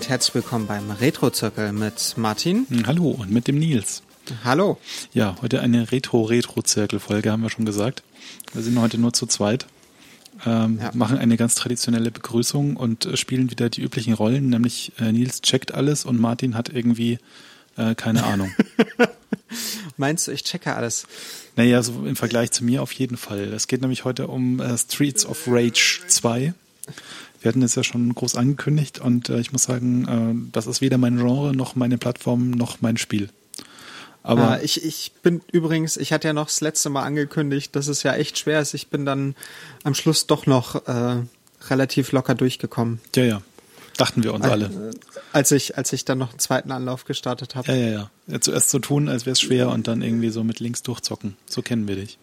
Und herzlich willkommen beim Retro-Zirkel mit Martin. Hallo und mit dem Nils. Hallo. Ja, heute eine Retro-Retro-Zirkel-Folge, haben wir schon gesagt. Wir sind heute nur zu zweit. Ähm, ja. Machen eine ganz traditionelle Begrüßung und äh, spielen wieder die üblichen Rollen, nämlich äh, Nils checkt alles und Martin hat irgendwie äh, keine Ahnung. Meinst du, ich checke alles? Naja, so im Vergleich zu mir auf jeden Fall. Es geht nämlich heute um äh, Streets of Rage 2. Wir hatten es ja schon groß angekündigt und äh, ich muss sagen, äh, das ist weder mein Genre noch meine Plattform noch mein Spiel. Aber äh, ich, ich bin übrigens, ich hatte ja noch das letzte Mal angekündigt, dass es ja echt schwer ist. Ich bin dann am Schluss doch noch äh, relativ locker durchgekommen. Ja, ja. Dachten wir uns als, alle. Als ich, als ich dann noch einen zweiten Anlauf gestartet habe. Ja, ja, ja, ja. Zuerst so tun, als wäre es schwer und dann irgendwie so mit links durchzocken. So kennen wir dich.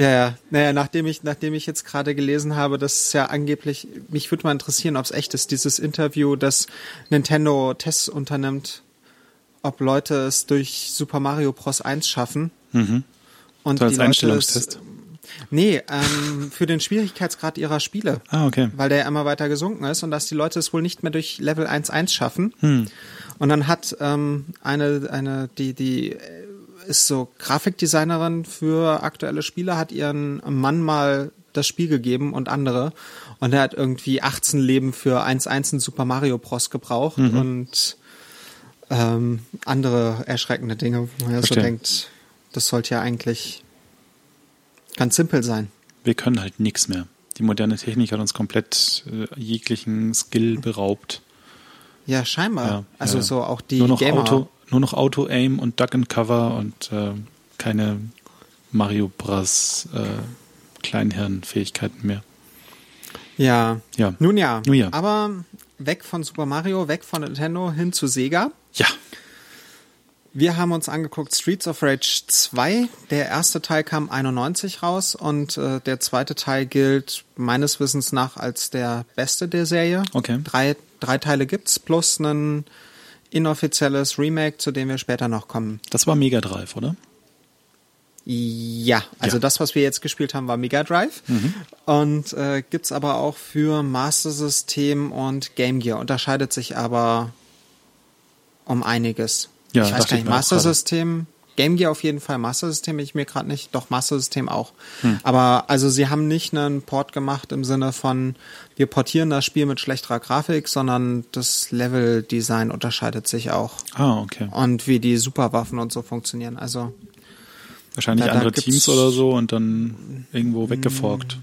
Ja, ja. Naja, nachdem ich, nachdem ich jetzt gerade gelesen habe, dass es ja angeblich, mich würde mal interessieren, ob es echt ist, dieses Interview, das Nintendo Tests unternimmt, ob Leute es durch Super Mario Bros. 1 schaffen. Mhm. Und so als die Einstellungstest. Leute es, Nee, ähm, für den Schwierigkeitsgrad ihrer Spiele. Ah, okay. Weil der immer weiter gesunken ist und dass die Leute es wohl nicht mehr durch Level 1.1 schaffen. Hm. Und dann hat ähm, eine, eine, die, die ist so Grafikdesignerin für aktuelle Spiele, hat ihren Mann mal das Spiel gegeben und andere. Und er hat irgendwie 18 Leben für 1.1 in Super Mario Bros. gebraucht Mhm. und ähm, andere erschreckende Dinge, wo man ja so denkt, das sollte ja eigentlich ganz simpel sein. Wir können halt nichts mehr. Die moderne Technik hat uns komplett äh, jeglichen Skill beraubt. Ja, scheinbar. Ja, also ja. so auch die nur noch Gamer. Auto, nur noch Auto Aim und Duck and Cover und äh, keine Mario Bros. Äh, Kleinhirnfähigkeiten mehr. Ja. Ja. Nun ja. Nun ja. Aber weg von Super Mario, weg von Nintendo hin zu Sega. Ja, Wir haben uns angeguckt Streets of Rage 2. Der erste Teil kam 91 raus und äh, der zweite Teil gilt meines Wissens nach als der beste der Serie. Okay. Drei, drei Teile gibt's plus ein inoffizielles Remake, zu dem wir später noch kommen. das war Mega Drive, oder? Ja, also Ja. das, was wir jetzt gespielt haben, war Mega Drive. Und äh, gibt's aber auch für Master System und Game Gear. Unterscheidet sich aber um einiges. Ja, ich weiß gar ich nicht, Master gerade. Game Gear auf jeden Fall, Master System ich mir gerade nicht, doch Master System auch. Hm. Aber also sie haben nicht einen Port gemacht im Sinne von, wir portieren das Spiel mit schlechterer Grafik, sondern das Level-Design unterscheidet sich auch. Ah, okay. Und wie die Superwaffen und so funktionieren. Also Wahrscheinlich Da- da andere gibt's- Teams oder so und dann irgendwo weggeforkt.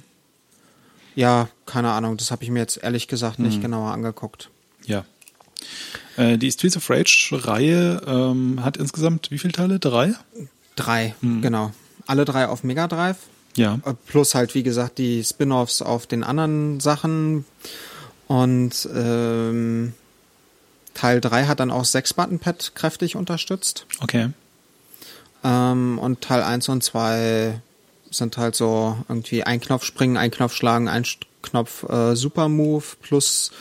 Ja, keine Ahnung, das habe ich mir jetzt ehrlich gesagt Hm. nicht genauer angeguckt. Ja. Äh, die Streets of Rage-Reihe ähm, hat insgesamt wie viele Teile? Drei? Drei, Hm. genau. Alle drei auf Mega Drive. Ja. Äh, Plus halt, wie gesagt, die Spin-offs auf den anderen Sachen. Und ähm, Teil 3 hat dann auch 6-Button-Pad kräftig unterstützt. Okay. Ähm, und Teil 1 und 2 sind halt so irgendwie ein Knopf springen, ein Knopf schlagen, ein Knopf äh, Super Move plus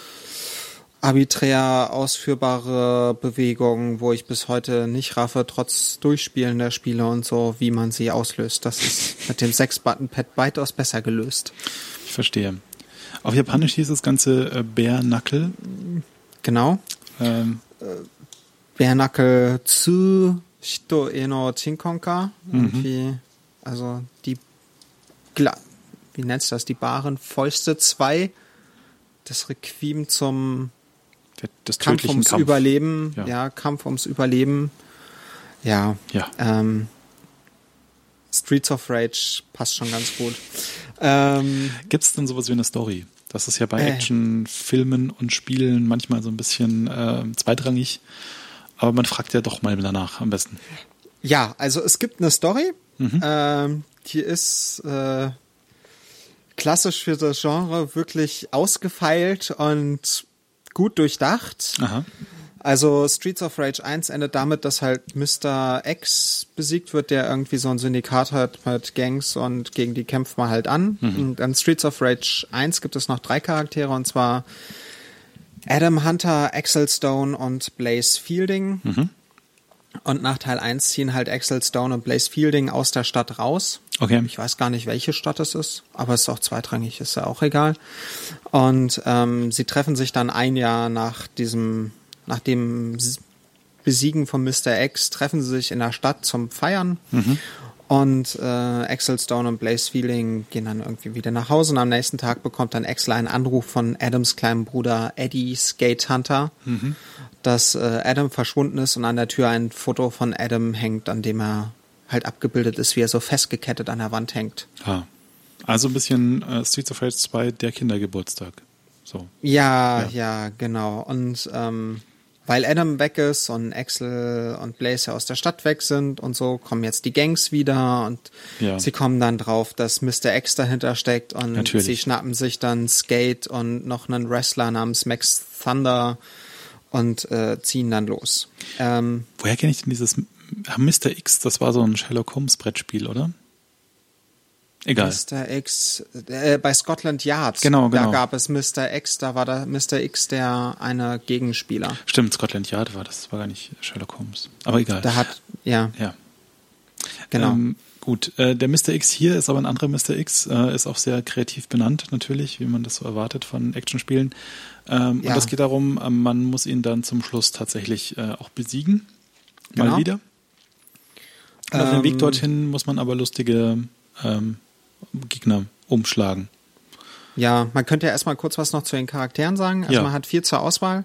arbiträr ausführbare Bewegungen, wo ich bis heute nicht raffe, trotz Durchspielen der Spiele und so, wie man sie auslöst. Das ist mit dem 6-Button-Pad weitaus besser gelöst. Ich verstehe. Auf Japanisch hieß das Ganze äh, Bare Knuckle. Genau. Ähm, Bärnackel zu Shito eno Chinkonka. Irgendwie, also die, Gla wie nennst du das, die baren Fäuste 2. Das Requiem zum der, des Kampf ums Kampf. Überleben. Ja. Ja. Kampf ums Überleben. Ja. Ja. Ähm, Streets of Rage passt schon ganz gut. Ähm, Gibt es denn sowas wie eine Story? Das ist ja bei Äh. Actionfilmen und Spielen manchmal so ein bisschen äh, zweitrangig. Aber man fragt ja doch mal danach am besten. Ja, also es gibt eine Story, ähm, die ist äh, klassisch für das Genre wirklich ausgefeilt und gut durchdacht. Aha. Also Streets of Rage 1 endet damit, dass halt Mr. X besiegt wird, der irgendwie so ein Syndikat hat mit Gangs und gegen die kämpft man halt an. Und an Streets of Rage 1 gibt es noch drei Charaktere und zwar Adam Hunter, Axel Stone und Blaze Fielding. Und nach Teil 1 ziehen halt Axel Stone und Blaze Fielding aus der Stadt raus. Okay. Ich weiß gar nicht, welche Stadt es ist, aber es ist auch zweitrangig, ist ja auch egal. Und ähm, sie treffen sich dann ein Jahr nach diesem, nach dem Besiegen von Mr. X, treffen sie sich in der Stadt zum Feiern. Mhm. Und äh, Axel Stone und Blaze Feeling gehen dann irgendwie wieder nach Hause und am nächsten Tag bekommt dann Axel einen Anruf von Adams kleinem Bruder Eddie Skate Hunter, Mhm. dass äh, Adam verschwunden ist und an der Tür ein Foto von Adam hängt, an dem er halt abgebildet ist, wie er so festgekettet an der Wand hängt. Ah. Also ein bisschen äh, Streets of Rage 2, der Kindergeburtstag. So. Ja, Ja. ja, genau. Und ähm, weil Adam weg ist und Axel und Blaze aus der Stadt weg sind und so, kommen jetzt die Gangs wieder und Ja. sie kommen dann drauf, dass Mr. X dahinter steckt und Natürlich. sie schnappen sich dann Skate und noch einen Wrestler namens Max Thunder und äh, ziehen dann los. Ähm, Woher kenne ich denn dieses Mr. X? Das war so ein Sherlock Holmes Brettspiel, oder? Egal. Mr. X, äh, bei Scotland Yards, Genau, genau. da gab es Mr. X, da war da Mr. X der eine Gegenspieler. Stimmt, Scotland Yard war das, war gar nicht Sherlock Holmes. Aber egal. Da hat, ja, ja. genau. Ähm, gut, äh, der Mr. X hier ist aber ein anderer Mr. X, äh, ist auch sehr kreativ benannt natürlich, wie man das so erwartet von Actionspielen. Ähm, Ja. Und das geht darum, ähm, man muss ihn dann zum Schluss tatsächlich äh, auch besiegen. Mal Genau. wieder. Und auf dem Ähm, Weg dorthin muss man aber lustige ähm, Gegner umschlagen. Ja, man könnte ja erstmal kurz was noch zu den Charakteren sagen. Also Ja. man hat vier zur Auswahl.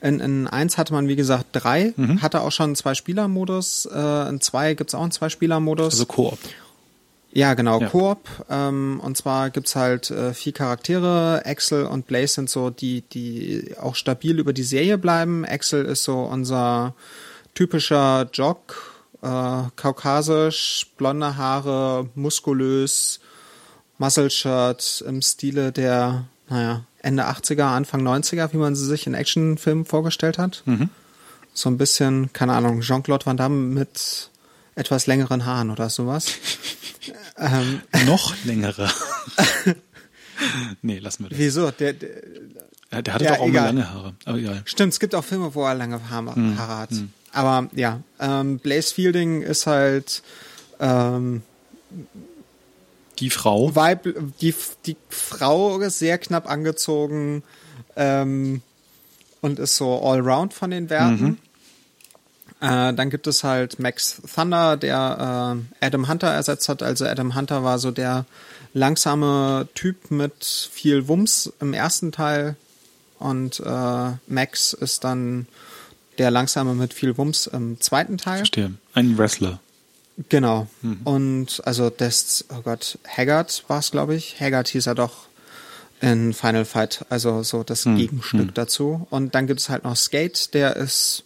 In, in eins hatte man, wie gesagt, drei. Mhm. Hatte auch schon einen Zwei-Spieler-Modus. Äh, in zwei gibt's auch einen Zwei-Spieler-Modus. Also Koop. ja, genau, Ja. Koop. Ähm, und zwar gibt's halt äh, vier Charaktere. Axel und Blaze sind so die, die auch stabil über die Serie bleiben. Axel ist so unser typischer Jock, äh, kaukasisch, blonde Haare, muskulös, Muscle-Shirt im Stile der, naja, Ende 80er, Anfang 90er, wie man sie sich in Actionfilmen vorgestellt hat. Mhm. So ein bisschen, keine Ahnung, Jean-Claude Van Damme mit etwas längeren Haaren oder sowas. ähm, Noch längere. nee, lassen wir das. wieso? Der, der, der hatte Ja, doch auch egal. mal lange Haare. Aber egal. Stimmt, es gibt auch Filme, wo er lange Haare, Hm, Haare hat. Aber ja, ähm, Blaze Fielding ist halt ähm, Die Frau. Weib, die, die Frau ist sehr knapp angezogen ähm, und ist so allround von den Werten. Äh, dann gibt es halt Max Thunder, der äh, Adam Hunter ersetzt hat. Also Adam Hunter war so der langsame Typ mit viel Wumms im ersten Teil und äh, Max ist dann der langsame mit viel Wumms im zweiten Teil. Verstehe. Ein Wrestler. Genau. Und also das, oh Gott, Haggard war es, glaube ich. Haggard hieß er doch in Final Fight, also so das Gegenstück dazu. Und dann gibt es halt noch Skate, der ist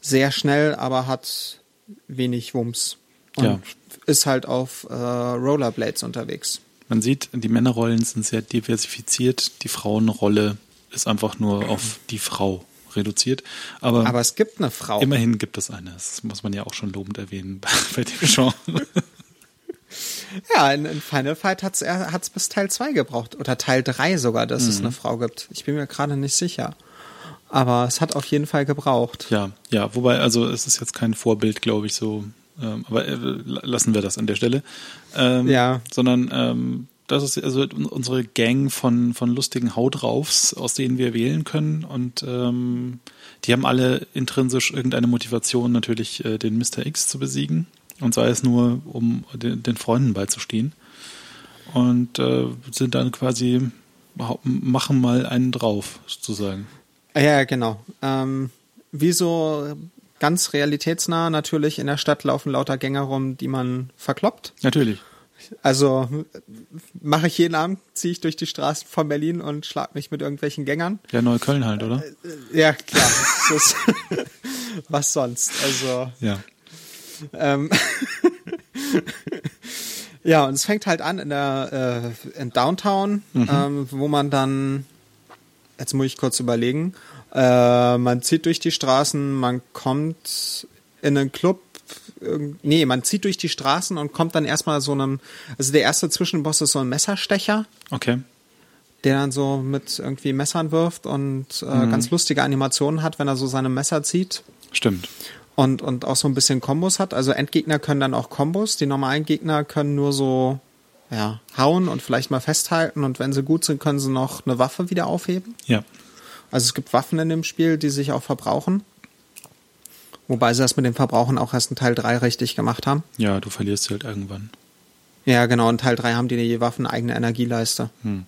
sehr schnell, aber hat wenig Wumms. Und Ja. ist halt auf äh, Rollerblades unterwegs. Man sieht, die Männerrollen sind sehr diversifiziert. Die Frauenrolle ist einfach nur auf die Frau reduziert. Aber, Aber es gibt eine Frau. immerhin gibt es eine. Das muss man ja auch schon lobend erwähnen bei, dem Genre. Ja, in, in Final Fight hat's er hat's bis Teil 2 gebraucht. Oder Teil 3 sogar, dass Mhm. es eine Frau gibt. Ich bin mir gerade nicht sicher. Aber es hat auf jeden Fall gebraucht. Ja, ja, wobei, also es ist jetzt kein Vorbild, glaube ich, so. Ähm, aber äh, lassen wir das an der Stelle. Ähm, Ja. Sondern ähm, das ist also un- unsere Gang von, von lustigen Hautraufs, aus denen wir wählen können. Und ähm, die haben alle intrinsisch irgendeine Motivation, natürlich äh, den Mr. X zu besiegen. Und sei es nur, um den, den Freunden beizustehen. Und äh, sind dann quasi, machen mal einen drauf, sozusagen. Ja, genau. Ähm, wie so ganz realitätsnah natürlich in der Stadt laufen lauter Gänger rum, die man verkloppt. Natürlich. Also mache ich jeden Abend, ziehe ich durch die Straßen von Berlin und schlag mich mit irgendwelchen Gängern. Ja, Neukölln halt, oder? Ja, klar. ist, was sonst? Also Ja. Ähm, ja, und es fängt halt an in der äh, in Downtown, ähm, wo man dann, jetzt muss ich kurz überlegen, äh, man zieht durch die Straßen, man kommt in einen Club, nee, man zieht durch die Straßen und kommt dann erstmal so einem, also der erste Zwischenboss ist so ein Messerstecher, Okay. der dann so mit irgendwie Messern wirft und äh, ganz lustige Animationen hat, wenn er so seine Messer zieht. Stimmt. und, und auch so ein bisschen Kombos hat. Also Endgegner können dann auch Kombos. Die normalen Gegner können nur so ja, hauen und vielleicht mal festhalten und wenn sie gut sind, können sie noch eine Waffe wieder aufheben. Ja. Also es gibt Waffen in dem Spiel, die sich auch verbrauchen. Wobei sie das mit dem Verbrauchen auch erst in Teil 3 richtig gemacht haben. Ja, du verlierst sie halt irgendwann. Ja, genau. In Teil 3 haben die Waffen eigene Energieleiste. Hm.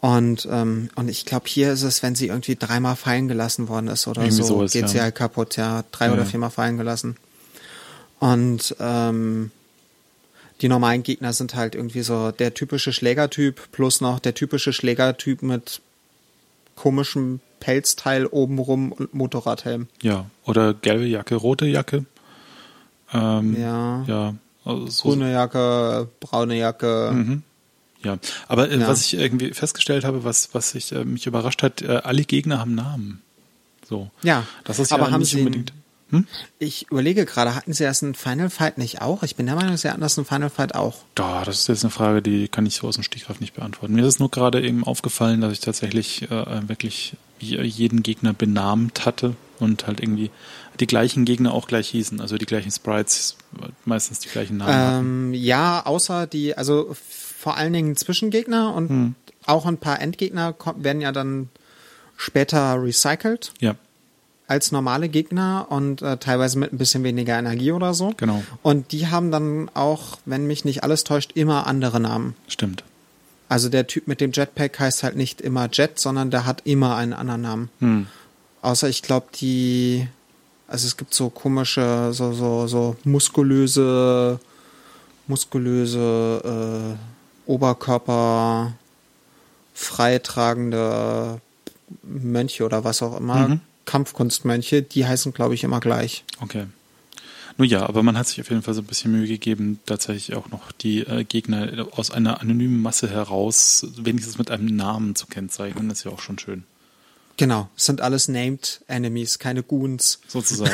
Und, ähm, und ich glaube, hier ist es, wenn sie irgendwie dreimal fallen gelassen worden ist oder irgendwie so, sowas, geht ja. sie halt kaputt, ja. Drei ja. oder viermal fallen gelassen. Und ähm, die normalen Gegner sind halt irgendwie so der typische Schlägertyp plus noch der typische Schlägertyp mit komischem Pelzteil obenrum und Motorradhelm. Ja, oder gelbe Jacke, rote Jacke. Ähm, ja. Ja. Also so Grüne Jacke, braune Jacke. Mhm. Ja, aber äh, ja. was ich irgendwie festgestellt habe, was, was ich, äh, mich überrascht hat, äh, alle Gegner haben Namen. So. Ja, das ist aber ja haben nicht sie unbedingt. Hm? Ich überlege gerade, hatten sie erst einen Final Fight nicht auch? Ich bin der Meinung, sie hatten das einen Final Fight auch. Da, das ist jetzt eine Frage, die kann ich so aus dem Stichgreif nicht beantworten. Mir ist es nur gerade eben aufgefallen, dass ich tatsächlich äh, wirklich jeden Gegner benannt hatte und halt irgendwie die gleichen Gegner auch gleich hießen, also die gleichen Sprites, meistens die gleichen Namen. Ähm, ja, außer die, also vor allen Dingen Zwischengegner und hm. auch ein paar Endgegner werden ja dann später recycelt. Ja. Als normale Gegner und äh, teilweise mit ein bisschen weniger Energie oder so. Genau. Und die haben dann auch, wenn mich nicht alles täuscht, immer andere Namen. Stimmt. Also der Typ mit dem Jetpack heißt halt nicht immer Jet, sondern der hat immer einen anderen Namen. Hm. Außer ich glaube, die also es gibt so komische, so, so, so muskulöse, muskulöse äh, Oberkörper freitragende Mönche oder was auch immer, mhm. Kampfkunstmönche, die heißen, glaube ich, immer gleich. Okay. Nun ja, aber man hat sich auf jeden Fall so ein bisschen Mühe gegeben, tatsächlich auch noch die äh, Gegner aus einer anonymen Masse heraus wenigstens mit einem Namen zu kennzeichnen. Das ist ja auch schon schön. Genau, es sind alles Named Enemies, keine Goons. Sozusagen.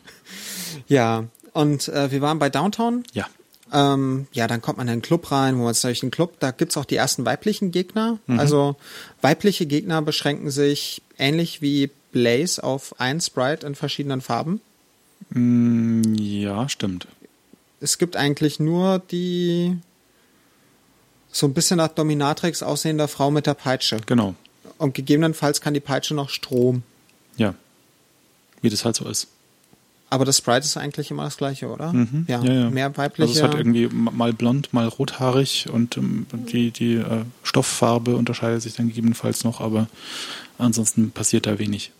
ja, und äh, wir waren bei Downtown. Ja. Ähm, ja, dann kommt man in den Club rein, wo man durch den Club, da gibt's auch die ersten weiblichen Gegner. Mhm. Also weibliche Gegner beschränken sich ähnlich wie Blaze auf ein Sprite in verschiedenen Farben. Mm, ja, stimmt. Es gibt eigentlich nur die so ein bisschen nach Dominatrix aussehender Frau mit der Peitsche. Genau. Und gegebenenfalls kann die Peitsche noch Strom. Ja. Wie das halt so ist. Aber das Sprite ist eigentlich immer das gleiche, oder? Mhm. Ja, ja, ja, mehr weibliche. Also es hat irgendwie mal blond, mal rothaarig und ähm, die, die äh, Stofffarbe unterscheidet sich dann gegebenenfalls noch, aber ansonsten passiert da wenig.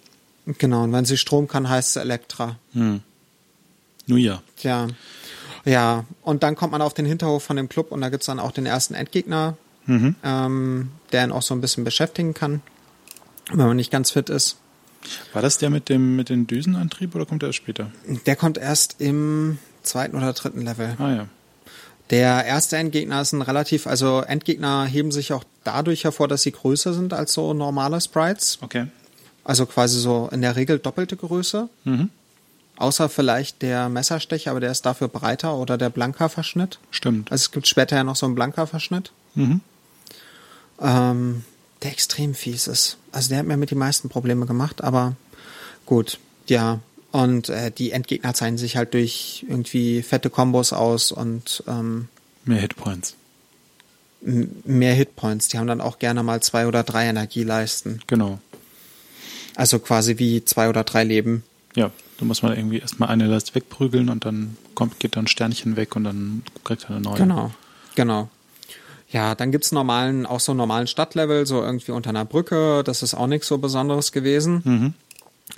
Genau, und wenn sie Strom kann, heißt es Elektra. Hm. Nun ja. Ja. Ja, und dann kommt man auf den Hinterhof von dem Club und da gibt's dann auch den ersten Endgegner, mhm. ähm, der ihn auch so ein bisschen beschäftigen kann, wenn man nicht ganz fit ist. War das der mit dem mit dem Düsenantrieb oder kommt er erst später? Der kommt erst im zweiten oder dritten Level. Ah ja. Der erste Endgegner ist ein relativ, also Endgegner heben sich auch dadurch hervor, dass sie größer sind als so normale Sprites. Okay. Also quasi so in der Regel doppelte Größe. Mhm. Außer vielleicht der Messerstecher, aber der ist dafür breiter oder der Blanka-Verschnitt. Stimmt. Also es gibt später ja noch so einen Blanka-Verschnitt. Mhm. Ähm, der extrem fies ist. Also der hat mir mit die meisten Probleme gemacht, aber gut, ja. Und äh, die Endgegner zeichnen sich halt durch irgendwie fette Kombos aus und ähm, mehr Hitpoints. Mehr Hitpoints. Die haben dann auch gerne mal zwei oder drei Energieleisten. Genau. Also quasi wie zwei oder drei Leben. Ja, da muss man irgendwie erstmal eine Leiste wegprügeln und dann kommt, geht dann ein Sternchen weg und dann kriegt er eine neue. Genau, genau. Ja, dann gibt's normalen, auch so normalen Stadtlevel, so irgendwie unter einer Brücke. Das ist auch nichts so Besonderes gewesen. Mhm.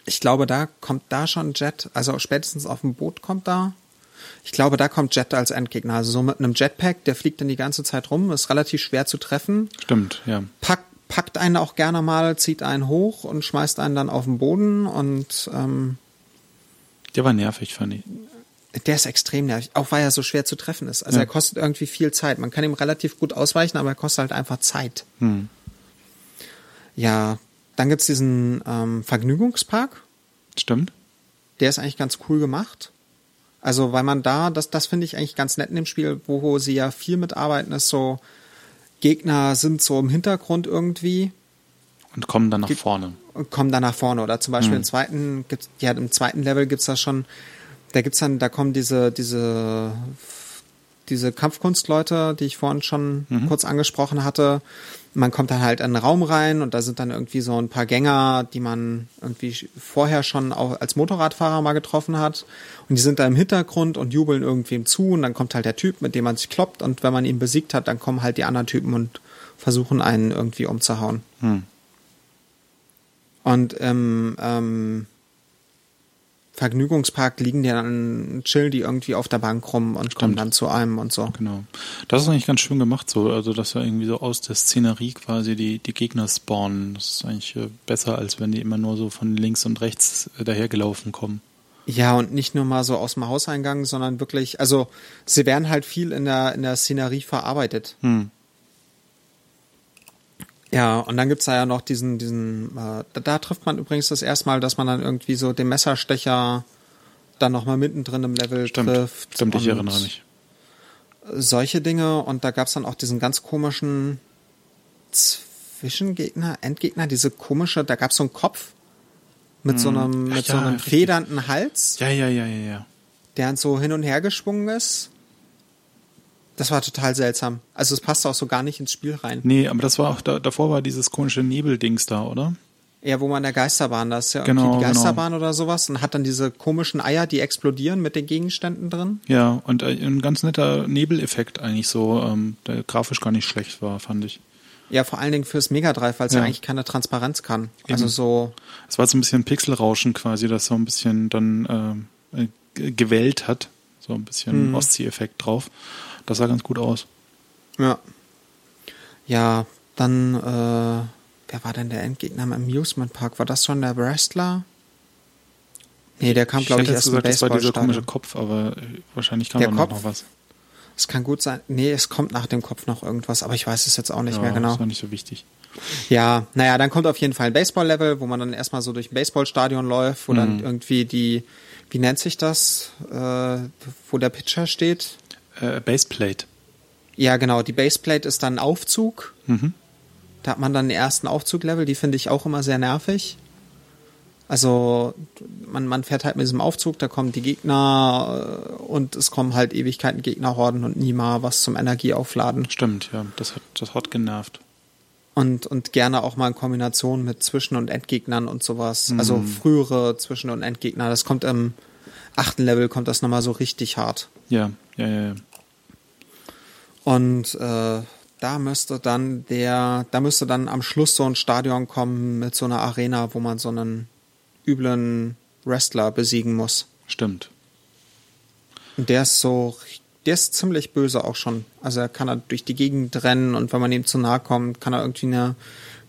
Ich glaube, da kommt da schon Jet, also spätestens auf dem Boot kommt da. Ich glaube, da kommt Jet als Endgegner. Also so mit einem Jetpack, der fliegt dann die ganze Zeit rum, ist relativ schwer zu treffen. Stimmt, ja. Packt, packt einen auch gerne mal, zieht einen hoch und schmeißt einen dann auf den Boden und ähm, der war nervig, fand ich. Der ist extrem nervig, auch weil er so schwer zu treffen ist. Also ja. er kostet irgendwie viel Zeit. Man kann ihm relativ gut ausweichen, aber er kostet halt einfach Zeit. Hm. Ja, dann gibt's diesen ähm, Vergnügungspark. Stimmt. Der ist eigentlich ganz cool gemacht. Also, weil man da, das, das finde ich eigentlich ganz nett in dem Spiel, wo, wo sie ja viel mitarbeiten, ist so, Gegner sind so im Hintergrund irgendwie Und kommen dann nach vorne. Und kommen dann nach vorne. Oder zum Beispiel mhm. im zweiten, gibt's, ja, im zweiten Level gibt's das schon, da gibt's dann, da kommen diese, diese, diese Kampfkunstleute, die ich vorhin schon mhm. kurz angesprochen hatte. Man kommt dann halt in einen Raum rein und da sind dann irgendwie so ein paar Gänger, die man irgendwie vorher schon auch als Motorradfahrer mal getroffen hat. Und die sind da im Hintergrund und jubeln irgendwem zu und dann kommt halt der Typ, mit dem man sich kloppt und wenn man ihn besiegt hat, dann kommen halt die anderen Typen und versuchen einen irgendwie umzuhauen. Mhm. Und im ähm, Vergnügungspark liegen die dann, chillen die irgendwie auf der Bank rum und Stimmt. kommen dann zu einem und so. Genau. Das ist eigentlich ganz schön gemacht so, also dass wir irgendwie so aus der Szenerie quasi die, die Gegner spawnen. Das ist eigentlich äh, besser, als wenn die immer nur so von links und rechts äh, dahergelaufen kommen. Ja, und nicht nur mal so aus dem Hauseingang, sondern wirklich, also sie werden halt viel in der, in der Szenerie verarbeitet. Hm. Ja, und dann gibt's da ja noch diesen, diesen, äh, da, da trifft man übrigens das erste Mal, dass man dann irgendwie so den Messerstecher dann nochmal mittendrin im Level Stimmt. trifft. Stimmt, ich erinnere mich. Solche Dinge und da gab's dann auch diesen ganz komischen Zwischengegner, Endgegner, diese komische, da gab's so einen Kopf mit hm. so einem, mit ja, so einem federnden Hals. Ja, ja, ja, ja, ja. Der so hin und her geschwungen ist. Das war total seltsam. Also es passte auch so gar nicht ins Spiel rein. Nee, aber das war auch, da, davor war dieses komische Nebeldings da, oder? Ja, wo man in der Geisterbahn, das ist ja genau, die genau. Geisterbahn genau. oder sowas und hat dann diese komischen Eier, die explodieren mit den Gegenständen drin. Ja, und ein ganz netter Nebeleffekt eigentlich so, ähm, der grafisch gar nicht schlecht war, fand ich. Ja, vor allen Dingen fürs Mega Drive, weil es ja. ja. eigentlich keine Transparenz kann. Also Eben. Also so. Es war so ein bisschen Pixelrauschen quasi, das so ein bisschen dann äh, gewellt hat. So ein bisschen mhm. Ostsee-Effekt drauf. Das sah ganz gut aus. Ja. Ja, dann, äh, wer war denn der Endgegner im Amusement Park? War das schon der Wrestler? Nee, der kam, glaube ich, erst gesagt, Das war dieser komische Kopf, aber äh, wahrscheinlich kam da noch was. Es kann gut sein. Nee, es kommt nach dem Kopf noch irgendwas, aber ich weiß es jetzt auch nicht ja, mehr genau. Das war nicht so wichtig. Ja, naja, dann kommt auf jeden Fall ein Baseball-Level, wo man dann erstmal so durch ein Baseballstadion läuft, wo mhm. dann irgendwie die, wie nennt sich das, äh, wo der Pitcher steht? Äh, Baseplate. Ja, genau. Die Baseplate ist dann Aufzug. Mhm. Da hat man dann den ersten Aufzuglevel. Die finde ich auch immer sehr nervig. Also man, man fährt halt mit diesem Aufzug, da kommen die Gegner äh, und es kommen halt Ewigkeiten Gegnerhorden und nie mal was zum Energieaufladen. Stimmt, ja, das hat, das hat genervt. Und, und gerne auch mal in Kombination mit Zwischen- und Endgegnern und sowas. Mhm. Also frühere Zwischen- und Endgegner. Das kommt im achten Level, kommt das nochmal so richtig hart. Ja, ja, ja. ja. Und äh, da müsste dann der, da müsste dann am Schluss so ein Stadion kommen mit so einer Arena, wo man so einen üblen Wrestler besiegen muss. Stimmt. Und der ist so, der ist ziemlich böse auch schon. Also er kann er durch die Gegend rennen und wenn man ihm zu nahe kommt, kann er irgendwie eine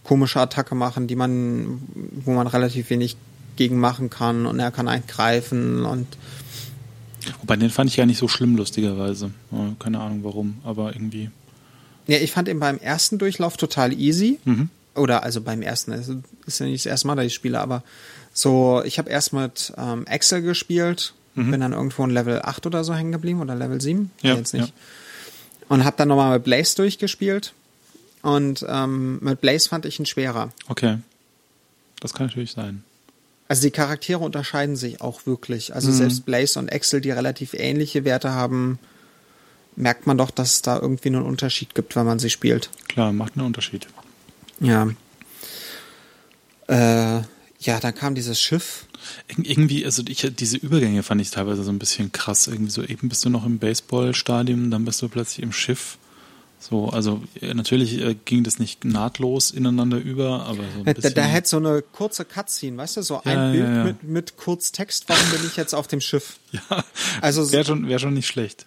komische Attacke machen, die man, wo man relativ wenig gegen machen kann und er kann eingreifen und Wobei den fand ich ja nicht so schlimm, lustigerweise. Keine Ahnung warum, aber irgendwie. Ja, ich fand ihn beim ersten Durchlauf total easy. Mhm. Oder also beim ersten, es ist ja nicht das erste Mal, dass ich spiele, aber so, ich habe erst mit ähm, Excel gespielt, mhm. bin dann irgendwo in Level 8 oder so hängen geblieben oder Level 7, ja, jetzt nicht. Ja. Und habe dann nochmal mit Blaze durchgespielt. Und ähm, mit Blaze fand ich ihn schwerer. Okay. Das kann natürlich sein. Also die Charaktere unterscheiden sich auch wirklich. Also mhm. selbst Blaze und Axel, die relativ ähnliche Werte haben, merkt man doch, dass es da irgendwie einen Unterschied gibt, wenn man sie spielt. Klar, macht einen Unterschied. Ja. Äh, ja, dann kam dieses Schiff. Ir irgendwie, also ich, diese Übergänge fand ich teilweise so ein bisschen krass. Irgendwie so, eben bist du noch im Baseballstadion, dann bist du plötzlich im Schiff. So, also natürlich äh, ging das nicht nahtlos ineinander über, aber so ein bisschen. Da, da hätte so eine kurze Cutscene, weißt du, so ein ja, Bild ja, ja. Mit, mit Kurztext, warum bin ich jetzt auf dem Schiff? Ja, also wäre schon, wär schon nicht schlecht.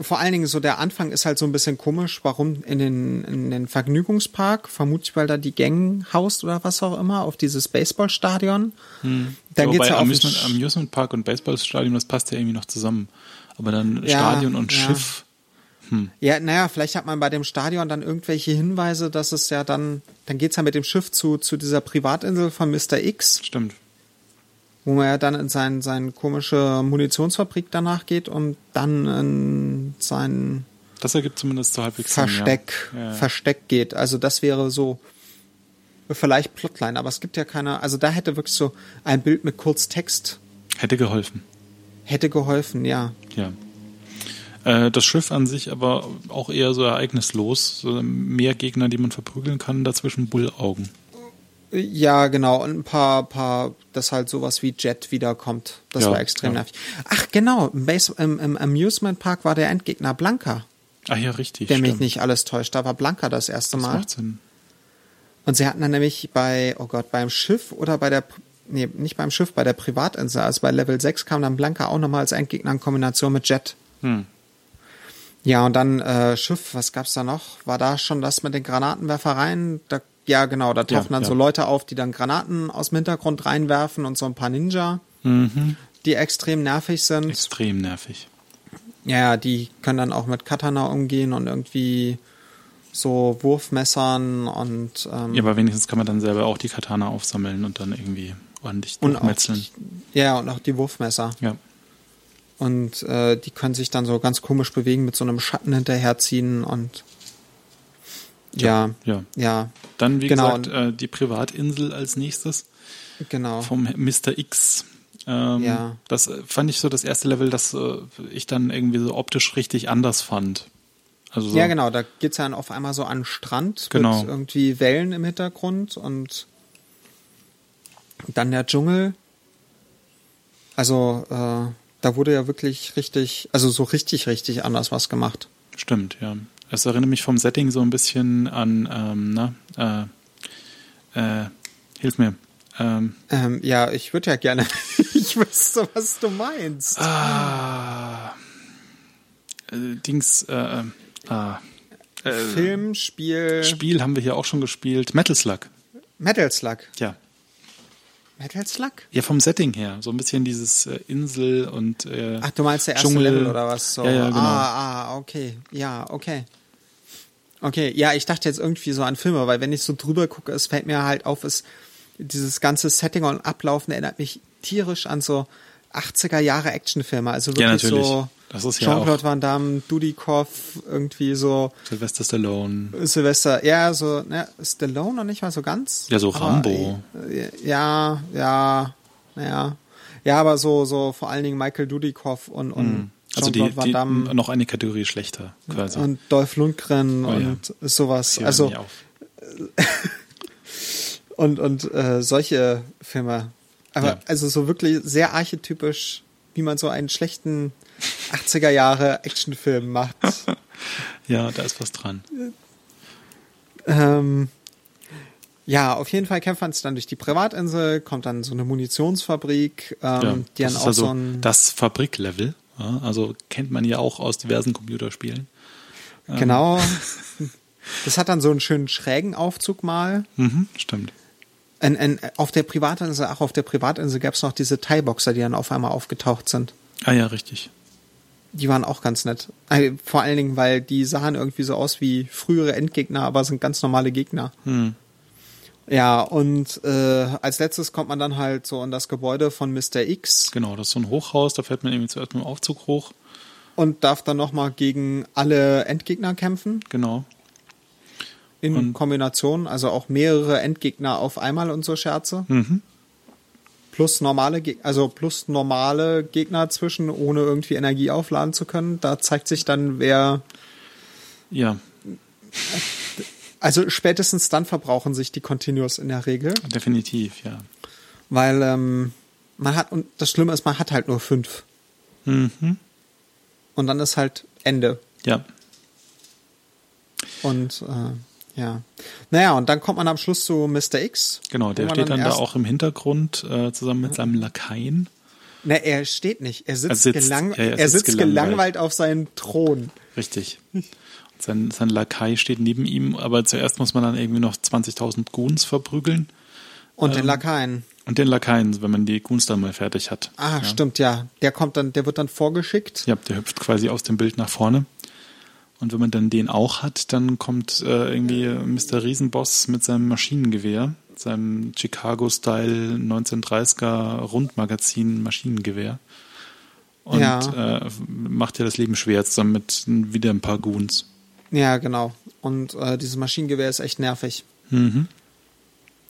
Vor allen Dingen so der Anfang ist halt so ein bisschen komisch, warum in den, in den Vergnügungspark, vermutlich weil da die Gang haust oder was auch immer, auf dieses Baseballstadion. Hm. Dann so, geht's ja Amusement, Amusement Park und Baseballstadion, das passt ja irgendwie noch zusammen. Aber dann Stadion und Schiff hm. Ja, naja, vielleicht hat man bei dem Stadion dann irgendwelche Hinweise, dass es ja dann, dann geht's ja mit dem Schiff zu, zu dieser Privatinsel von Mr. X. Stimmt. Wo man ja dann in sein, seine komische Munitionsfabrik danach geht und dann in sein das ergibt zumindest so halbwegs Versteck, Sinn, ja. Ja, ja. Versteck geht. Also das wäre so vielleicht Plotline, aber es gibt ja keine, also da hätte wirklich so ein Bild mit Kurztext. Hätte geholfen. Hätte geholfen, ja. Ja. Äh, das Schiff an sich aber auch eher so ereignislos. So mehr Gegner, die man verprügeln kann, dazwischen Bullaugen. Ja, genau. Und ein paar, paar, dass halt sowas wie Jet wiederkommt. Das Ja, war extrem ja. nervig. Ach, genau. Im, Base, im, Im Amusement Park war der Endgegner Blanca. Ah ja, richtig. Der mich nicht alles täuscht. Da war Blanca das erste Das Mal. macht Sinn. Und sie hatten dann nämlich bei, oh Gott, beim Schiff oder bei der, nee, nicht beim Schiff, bei der Privatinsel, also bei Level 6 kam dann Blanca auch nochmal als Endgegner in Kombination mit Jet. Hm. Ja, und dann äh, Schiff, was gab's da noch? War da schon das mit den Granatenwerfereien? Da, ja, genau, da tauchen Ja, dann ja. so Leute auf, die dann Granaten aus dem Hintergrund reinwerfen und so ein paar Ninja, Mhm. die extrem nervig sind. Extrem nervig. Ja, die können dann auch mit Katana umgehen und irgendwie so Wurfmessern und ähm, Ja, aber wenigstens kann man dann selber auch die Katana aufsammeln und dann irgendwie ordentlich und auch, durchmetzeln. ja, und auch die Wurfmesser. Ja. Und äh, die können sich dann so ganz komisch bewegen, mit so einem Schatten hinterherziehen und ja, Ja. ja, Dann, wie Genau, gesagt, äh, die Privatinsel als nächstes genau. vom Mr. X. Ähm, Ja. Das äh, fand ich so das erste Level, das äh, ich dann irgendwie so optisch richtig anders fand. Also so, Ja, genau, da geht's ja dann auf einmal so an den Strand Genau. mit irgendwie Wellen im Hintergrund und dann der Dschungel. Also, äh, da wurde ja wirklich richtig, also so richtig, richtig anders was gemacht. Stimmt, ja. Es erinnert mich vom Setting so ein bisschen an, ähm, na, äh, äh, hilf mir. Ähm, Ähm, ja, ich würde ja gerne, ich wüsste, was du meinst. ah, äh, Dings, äh, äh, ah, äh, Film, Spiel, Spiel haben wir hier auch schon gespielt. Metal Slug, Metal Slug. ja. Metal Slug? Ja, vom Setting her. So ein bisschen dieses äh, Insel und äh, Ach, du meinst der erste Dschungel. Level oder was? So. Ja, ja, genau. Ah, ah, okay. Ja, okay. Okay, ja, ich dachte jetzt irgendwie so an Filme, weil wenn ich so drüber gucke, es fällt mir halt auf, es dieses ganze Setting und Ablaufen erinnert mich tierisch an so 80er Jahre Actionfilme. Also Ja, wirklich natürlich. so ja Jean-Claude auch Van Damme, Dudikoff, irgendwie so Sylvester Stallone. Sylvester, ja, so, ne, Stallone noch nicht mal so ganz. Ja, so Rambo. äh, Ja, ja, ja. Ja, aber so, so vor allen Dingen Michael Dudikoff und, und Also die, Jean-Claude Van die Damme noch eine Kategorie schlechter quasi. und Dolph Lundgren Oh ja. und sowas. Die Also und und äh, solche Filme. Aber Ja. also so wirklich sehr archetypisch, wie man so einen schlechten 80er Jahre Actionfilm macht. Ja, da ist was dran. ähm, ja, auf jeden Fall kämpft man sich dann durch die Privatinsel, kommt dann so eine Munitionsfabrik, ähm, Ja, die dann auch also so ein das Fabriklevel. Ja, also kennt man ja auch aus diversen Computerspielen. genau. Das hat dann so einen schönen schrägen Aufzug mal. Mhm, stimmt. En, en, auf der Privatinsel, ach, auf der Privatinsel gab es noch diese Thai-Boxer, die dann auf einmal aufgetaucht sind. Ah ja, richtig. Die waren auch ganz nett. Äh, Vor allen Dingen, weil die sahen irgendwie so aus wie frühere Endgegner, aber sind ganz normale Gegner. Hm. Ja, und äh, als letztes kommt man dann halt so in das Gebäude von Mr. X Genau, das ist so ein Hochhaus, da fährt man irgendwie zuerst mit dem Aufzug hoch. und darf dann nochmal gegen alle Endgegner kämpfen. Genau. In Und- Kombination, also auch mehrere Endgegner auf einmal und so Scherze. Mhm. Plus normale, Geg also plus normale Gegner zwischen, ohne irgendwie Energie aufladen zu können. Da zeigt sich dann, wer Ja, Also spätestens dann verbrauchen sich die Continuous in der Regel, definitiv, ja. weil ähm, man hat, und das Schlimme ist, man hat halt nur fünf. Mhm. Und dann ist halt Ende. Ja, Und äh, ja. Naja, und dann kommt man am Schluss zu Mr. X. genau, der steht dann da erst- auch im Hintergrund äh, zusammen mit seinem Lakaien. Ne, er steht nicht. Er sitzt, Er sitzt, gelang ja, er er sitzt sitzt gelangweilt. gelangweilt auf seinem Thron. Richtig. Und sein, sein Lakai steht neben ihm, aber zuerst muss man dann irgendwie noch 20.000 Goons verprügeln. Und Ähm, den Lakaien. Und den Lakaien, wenn man die Goons dann mal fertig hat. Ah, ja. stimmt, ja. Der kommt dann, der wird dann vorgeschickt. Ja, der hüpft quasi aus dem Bild nach vorne. Und wenn man dann den auch hat, dann kommt äh, irgendwie Mr. Riesenboss mit seinem Maschinengewehr, seinem Chicago-Style 1930er Rundmagazin Maschinengewehr. Und Ja. äh, macht ja das Leben schwer zusammen mit wieder ein paar Goons. Ja, genau. Und äh, dieses Maschinengewehr ist echt nervig. Mhm.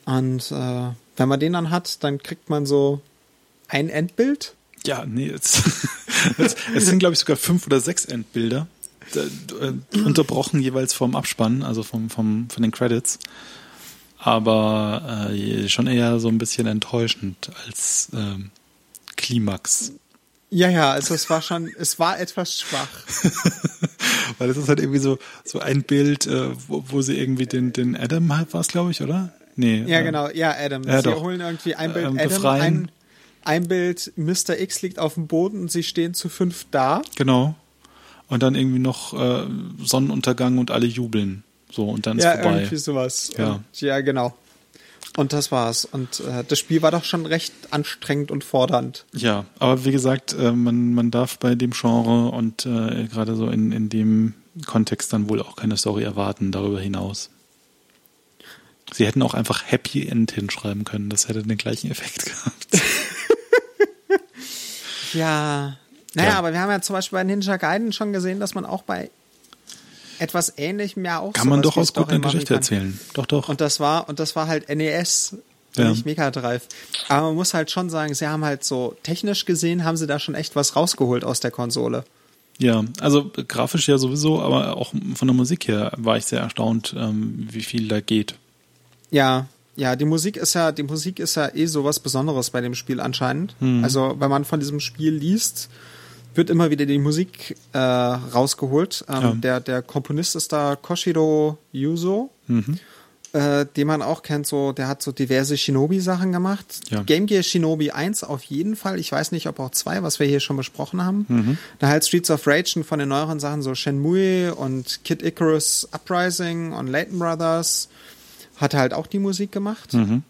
Und äh, wenn man den dann hat, dann kriegt man so ein Endbild. Ja, nee, es, es, es sind, glaube ich, sogar fünf oder sechs Endbilder, äh, unterbrochen jeweils vom Abspann, also vom, vom, von den Credits. Aber äh, schon eher so ein bisschen enttäuschend als ähm, Klimax. Ja, ja, also es war schon, es war etwas schwach. Weil es ist halt irgendwie so, so ein Bild, äh, wo, wo sie irgendwie den, den Adam halt war es, glaube ich, oder? Nee. Ja, äh, genau, ja, Adam. Ja, sie doch. holen irgendwie ein Bild ähm, Adam, ein, ein Bild Mr. X liegt auf dem Boden und sie stehen zu fünf da. Genau. Und dann irgendwie noch äh, Sonnenuntergang und alle jubeln. So, und dann ist ja, vorbei. Ja, irgendwie sowas. Ja. Und, ja, genau. Und das war's. Und äh, das Spiel war doch schon recht anstrengend und fordernd. Ja, aber wie gesagt, äh, man, man darf bei dem Genre und äh, gerade so in, in dem Kontext dann wohl auch keine Story erwarten darüber hinaus. Sie hätten auch einfach Happy End hinschreiben können, das hätte den gleichen Effekt gehabt. ja. Naja, ja. aber wir haben ja zum Beispiel bei Ninja Gaiden schon gesehen, dass man auch bei etwas ähnlichem ja auch Kann man durchaus gut eine Geschichte erzählen. Doch, doch. Und das war, und das war halt NES, ja. nicht Mega Drive. Aber man muss halt schon sagen, sie haben halt so technisch gesehen, haben sie da schon echt was rausgeholt aus der Konsole. Ja, also grafisch ja sowieso, aber auch von der Musik her war ich sehr erstaunt, ähm, wie viel da geht. Ja, ja, die Musik ist ja, die Musik ist ja eh sowas Besonderes bei dem Spiel anscheinend. Hm. Also, wenn man von diesem Spiel liest, wird immer wieder die Musik äh, rausgeholt. Ähm, ja. der, der Komponist ist da Koshiro Yuzo, mhm. äh, den man auch kennt, so, der hat so diverse Shinobi-Sachen gemacht. Ja. Game Gear Shinobi 1 auf jeden Fall. Ich weiß nicht, ob auch 2, was wir hier schon besprochen haben. Mhm. Da halt Streets of Rage und von den neueren Sachen so Shenmue und Kid Icarus Uprising und Leighton Brothers hat halt auch die Musik gemacht. Mhm.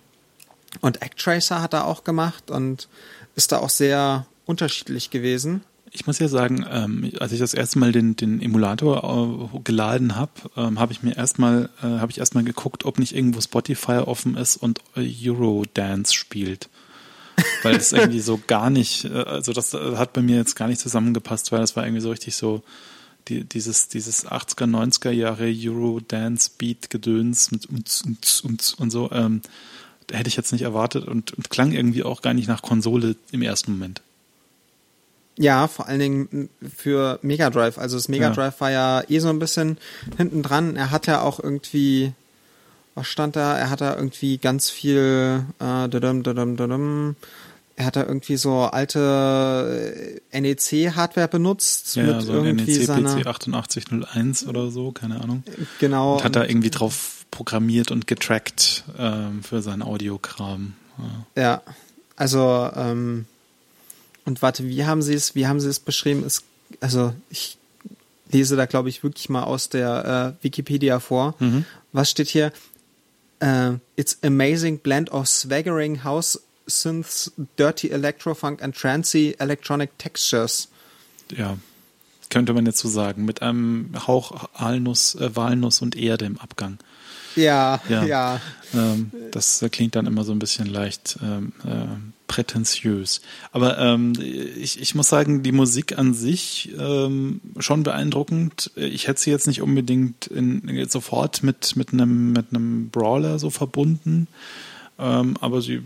Und Actracer hat er auch gemacht und ist da auch sehr unterschiedlich gewesen. Ich muss ja sagen, ähm, als ich das erste Mal den, den Emulator äh, geladen habe, ähm, habe ich mir erstmal äh, habe ich erstmal geguckt, ob nicht irgendwo Spotify offen ist und äh, Eurodance spielt. Weil es irgendwie so gar nicht, äh, also das äh, hat bei mir jetzt gar nicht zusammengepasst, weil das war irgendwie so richtig so die, dieses, dieses 80er, 90er Jahre Eurodance-Beat-Gedöns und, und, und, und, und so, ähm, hätte ich jetzt nicht erwartet und, und klang irgendwie auch gar nicht nach Konsole im ersten Moment. Ja, vor allen Dingen für Mega Drive. Also das Mega Drive ja. war ja eh so ein bisschen hinten dran. Er hat ja auch irgendwie, was stand da? Er hat da irgendwie ganz viel, äh, dadum, dadum, dadum, er hat da irgendwie so alte äh, NEC-Hardware benutzt. Ja, mit so irgendwie NEC seiner, PC 8801 oder so, keine Ahnung. Genau. Und hat da irgendwie drauf programmiert und getrackt ähm, für seinen Audiokram. Ja. ja, also ähm, und warte, wie haben Sie es, wie haben Sie es beschrieben? Es, also ich lese da, glaube ich, wirklich mal aus der äh, Wikipedia vor. Mhm. Was steht hier? Uh, it's amazing blend of swaggering house synths, dirty electrofunk and trancy electronic textures. Ja, könnte man jetzt so sagen. Mit einem Hauch Walnuss, äh, Walnuss und Erde im Abgang. Ja, ja. ja. Ähm, das klingt dann immer so ein bisschen leicht ähm, äh, prätentiös. Aber ähm, ich, ich muss sagen, die Musik an sich ähm, schon beeindruckend. Ich hätte sie jetzt nicht unbedingt in, sofort mit, mit, einem, mit einem Brawler so verbunden. Ähm, aber sie,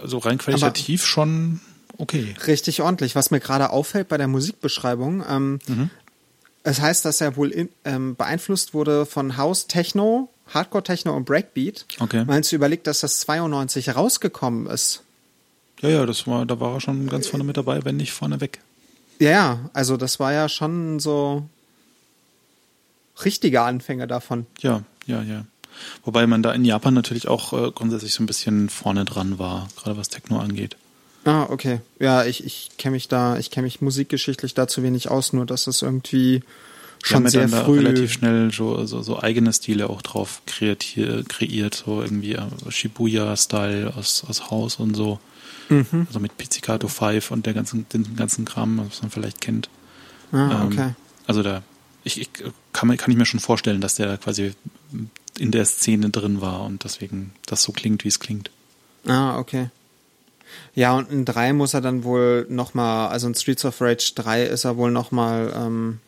also rein qualitativ aber schon okay. Richtig ordentlich. Was mir gerade auffällt bei der Musikbeschreibung, ähm, mhm. es heißt, dass er wohl in, ähm, beeinflusst wurde von House Techno, Hardcore Techno und Breakbeat. Okay. Meinst du überlegt, dass das 92 rausgekommen ist? Ja, ja, das war, da war er schon ganz vorne mit dabei, wenn nicht vorne weg. Ja, ja, also das war ja schon so richtige Anfänge davon. Ja, ja, ja. Wobei man da in Japan natürlich auch äh, grundsätzlich so ein bisschen vorne dran war, gerade was Techno angeht. Ah, okay. Ja, ich, ich kenne mich da, ich kenne mich musikgeschichtlich da zu wenig aus, nur dass es irgendwie schon sehr dann früh. Relativ schnell so, so, so eigene Stile auch drauf kreiert, kreiert so irgendwie äh, Shibuya-Style aus, aus Haus und so. Mhm. Also mit Pizzicato 5 und der ganzen, den ganzen Kram, was man vielleicht kennt. Ah, okay. Ähm, also da, ich, ich kann, kann ich mir schon vorstellen, dass der da quasi in der Szene drin war und deswegen das so klingt, wie es klingt. Ah, okay. Ja, und in 3 muss er dann wohl nochmal, also in Streets of Rage 3 ist er wohl nochmal ähm,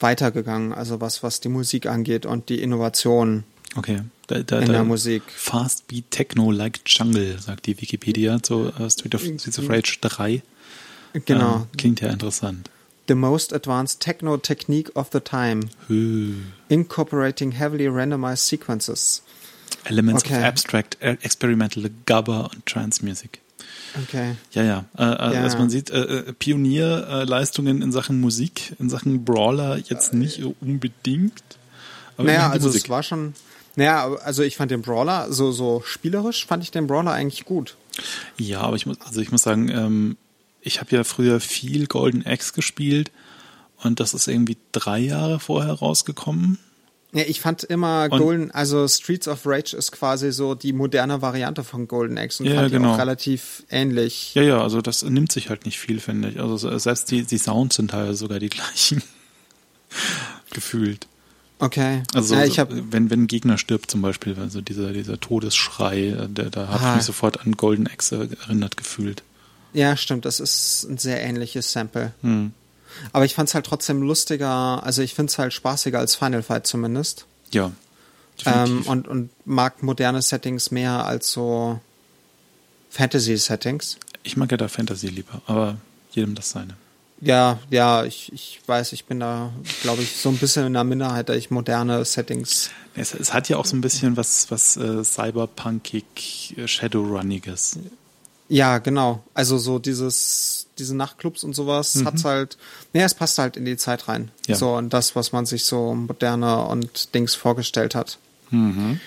weitergegangen, also was, was die Musik angeht und die Innovation. Okay. Da, da, in da der Musik. Fast Beat Techno like Jungle, sagt die Wikipedia zu uh, Street of, Streets of Rage 3. Genau. Ähm, klingt ja interessant. The most advanced techno technique of the time. Hü. Incorporating heavily randomized sequences. Elements Okay. of Abstract, äh, Experimental, Gabber und Trance Music. Okay. Ja, ja. Äh, äh, Ja. Also man sieht, äh, äh, Pionierleistungen in Sachen Musik, in Sachen Brawler jetzt nicht unbedingt. Aber Naja, also Musik. es war schon. Naja, also ich fand den Brawler, so, so spielerisch fand ich den Brawler eigentlich gut. Ja, aber ich muss, also ich muss sagen, ähm, ich habe ja früher viel Golden Axe gespielt und das ist irgendwie drei Jahre vorher rausgekommen. Ja, ich fand immer Und- Golden, also Streets of Rage ist quasi so die moderne Variante von Golden Axe und Ja, fand genau. auch relativ ähnlich. Ja, ja, also das nimmt sich halt nicht viel, finde ich. Also se- selbst die, die Sounds sind teilweise sogar die gleichen. Gefühlt. Okay. Also ja, ich habe wenn, wenn ein Gegner stirbt zum Beispiel, also dieser, dieser Todesschrei, äh, der, da habe ich mich sofort an Golden Axe erinnert gefühlt. ja, stimmt, das ist ein sehr ähnliches Sample. Hm. Aber ich fand's halt trotzdem lustiger, also ich find's halt spaßiger als Final Fight zumindest. Ja. Ähm, und, und mag moderne Settings mehr als so Fantasy-Settings. ich mag ja da Fantasy lieber, aber jedem das seine. Ja, ja, ich, ich weiß, ich bin da, glaube ich, so ein bisschen in der Minderheit, da ich moderne Settings. Es, es hat ja auch so ein bisschen was, was äh, Cyberpunkig, äh, Shadowrunniges. Ja, genau. Also so dieses, diese Nachtclubs und sowas hat's halt, nee, es passt halt in die Zeit rein. Mhm. Ja. So, und das, was man sich so moderne und Dings vorgestellt hat. Mhm.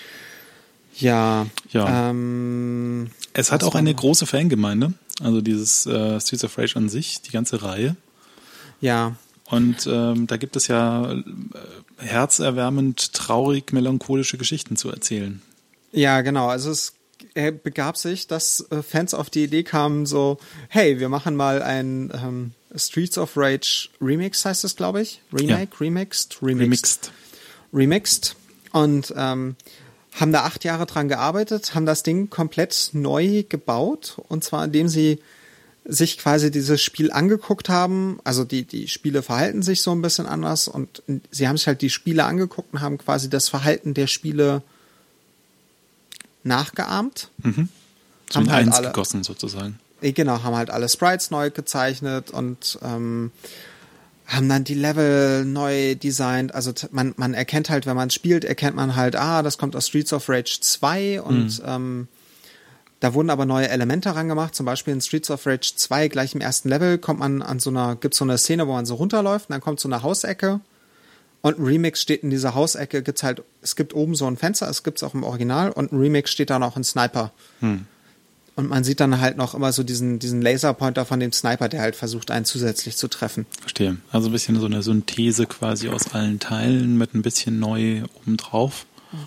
Ja. Ja. Ähm, Es hat auch eine große Fangemeinde, also dieses äh, Streets of Rage an sich, die ganze Reihe. Ja. Und ähm, da gibt es ja äh, herzerwärmend, traurig, melancholische Geschichten zu erzählen. Ja, genau. Also es begab sich, dass äh, Fans auf die Idee kamen, so, hey, wir machen mal ein ähm, Streets of Rage Remix, heißt es, glaube ich. Remake, Remixed, Remixed. Remixed. Remixed. Und ähm, haben da acht Jahre dran gearbeitet, haben das Ding komplett neu gebaut. Und zwar indem sie sich quasi dieses Spiel angeguckt haben. Also die, die Spiele verhalten sich so ein bisschen anders und sie haben sich halt die Spiele angeguckt und haben quasi das Verhalten der Spiele nachgeahmt. Mhm. So Haben halt eins alle- gegossen sozusagen. Eh, Genau, haben halt alle Sprites neu gezeichnet und ähm, haben dann die Level neu designt. Also man, man erkennt halt, wenn man spielt, erkennt man halt, ah, das kommt aus Streets of Rage 2 und ähm, da wurden aber neue Elemente rangemacht. Zum Beispiel in Streets of Rage 2, gleich im ersten Level, kommt man an so einer, gibt's so eine Szene, wo man so runterläuft und dann kommt so eine Hausecke und ein Remix steht in dieser Hausecke, gibt's halt, es gibt oben so ein Fenster, es gibt's auch im Original und ein Remix steht da noch ein Sniper. Und man sieht dann halt noch immer so diesen, diesen Laserpointer von dem Sniper, der halt versucht, einen zusätzlich zu treffen. Verstehe. Also ein bisschen so eine Synthese quasi aus allen Teilen mit ein bisschen neu obendrauf.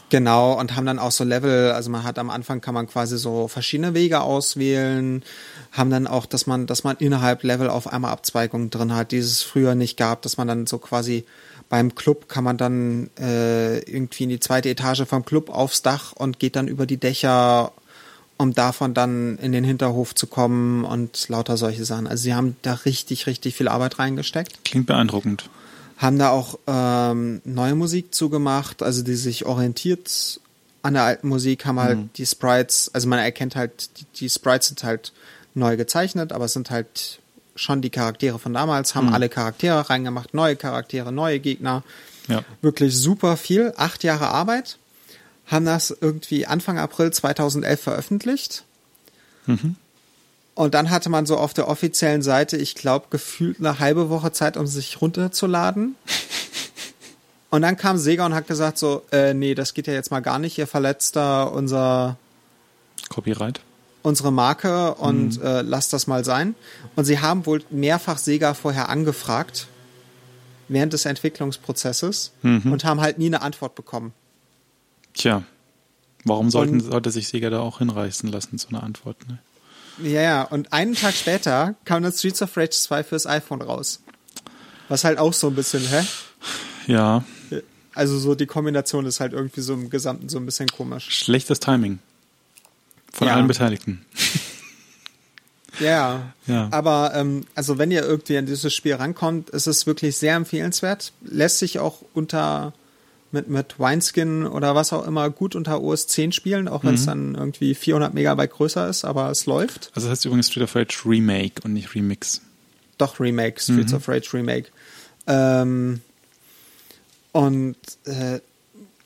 Genau, und haben dann auch so Level, also man hat am Anfang kann man quasi so verschiedene Wege auswählen, haben dann auch, dass man, dass man innerhalb Level auf einmal Abzweigungen drin hat, die es früher nicht gab, dass man dann so quasi beim Club kann man dann äh, irgendwie in die zweite Etage vom Club aufs Dach und geht dann über die Dächer, um davon dann in den Hinterhof zu kommen und lauter solche Sachen. Also sie haben da richtig, richtig viel Arbeit reingesteckt Klingt beeindruckend. Haben da auch ähm, neue Musik zugemacht, also die sich orientiert an der alten Musik, haben halt die Sprites, also man erkennt halt, die, die Sprites sind halt neu gezeichnet, aber es sind halt schon die Charaktere von damals, haben alle Charaktere reingemacht, neue Charaktere, neue Gegner. Ja. Wirklich super viel, acht Jahre Arbeit, haben das irgendwie Anfang April 2011 veröffentlicht. Und dann hatte man so auf der offiziellen Seite, ich glaube, gefühlt eine halbe Woche Zeit, um sich runterzuladen. Und dann kam Sega und hat gesagt so, äh, nee, das geht ja jetzt mal gar nicht, ihr verletzt da unser, Copyright. unsere Marke und äh, lasst das mal sein. Und sie haben wohl mehrfach Sega vorher angefragt, während des Entwicklungsprozesses, und haben halt nie eine Antwort bekommen. Tja. Warum sollten, Und- sollte sich Sega da auch hinreißen lassen zu einer Antwort? Ne? Ja, ja, und einen Tag später kam dann Streets of Rage 2 fürs iPhone raus. Was halt auch so ein bisschen, hä? Ja, Also so die Kombination ist halt irgendwie so im Gesamten so ein bisschen komisch. schlechtes Timing. Von Ja. allen Beteiligten. Ja, Ja. aber ähm, also wenn ihr irgendwie an dieses Spiel rankommt, ist es wirklich sehr empfehlenswert. Lässt sich auch unter mit, mit Wineskin oder was auch immer gut unter OS 10 spielen, auch wenn es mhm. dann irgendwie 400 Megabyte größer ist, aber es läuft. Also das heißt übrigens Street of Rage Remake und nicht Remix. Doch, Remake, Streets mhm. of Rage Remake. Ähm, und äh,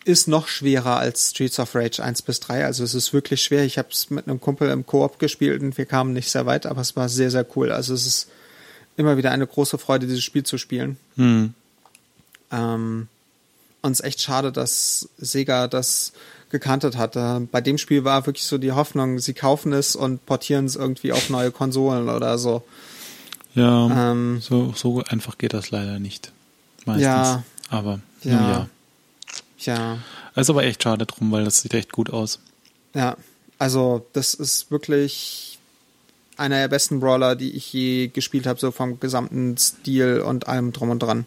ist noch schwerer als Streets of Rage 1 bis 3. Also es ist wirklich schwer. Ich habe es mit einem Kumpel im Koop gespielt und wir kamen nicht sehr weit, aber es war sehr, sehr cool. Also es ist immer wieder eine große Freude, dieses Spiel zu spielen. Mhm. Ähm, und es ist echt schade, dass Sega das gekantet hat. Bei dem Spiel war wirklich so die Hoffnung, sie kaufen es und portieren es irgendwie auf neue Konsolen oder so. Ja, ähm, so, so einfach geht das leider nicht. Meistens. Ja. Aber, ja. ja. Ja. ist aber echt schade drum, weil das sieht echt gut aus. Ja, also das ist wirklich einer der besten Brawler, die ich je gespielt habe, so vom gesamten Stil und allem drum und dran.